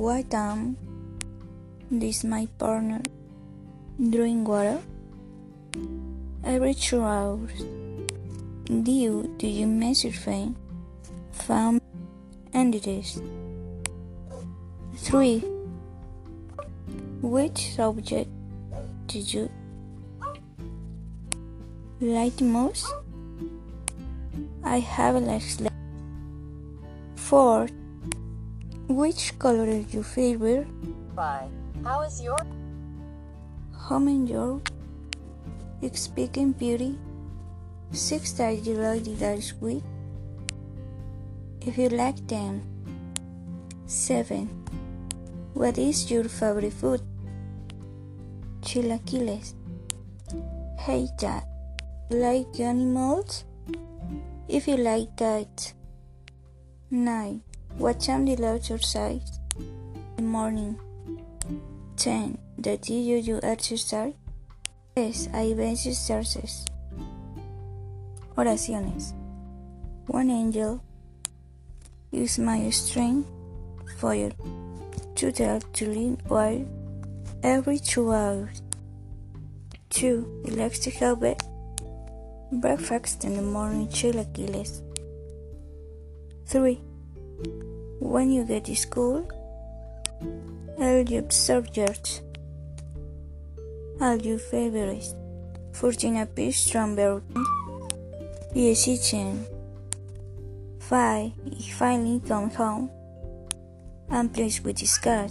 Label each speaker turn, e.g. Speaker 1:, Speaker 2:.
Speaker 1: Why Tom? Um, this my partner. Drawing water? Every two hours. Do do you measure fame? Found and it is. 3. Which subject did you like most? I have a less. 4. Which color is your favorite?
Speaker 2: Five. How is your
Speaker 1: Home and your speaking beauty. 6. That you like that sweet. If you like them. 7. What is your favorite food? Chilaquiles. Hey Dad, like animals? If you like that. 9. What time do you exercise? In the morning. 10. That you you exercise? Yes, I exercises. Oraciones. One angel is my strength for you to tell to lean while every two hours. 2. He likes to have it. Breakfast in the morning chilaquiles. 3. When you get to school, all your subjects are your favorites. 14 piece strawberry. Yes, eating. 5. He finally comes home and plays with his cat.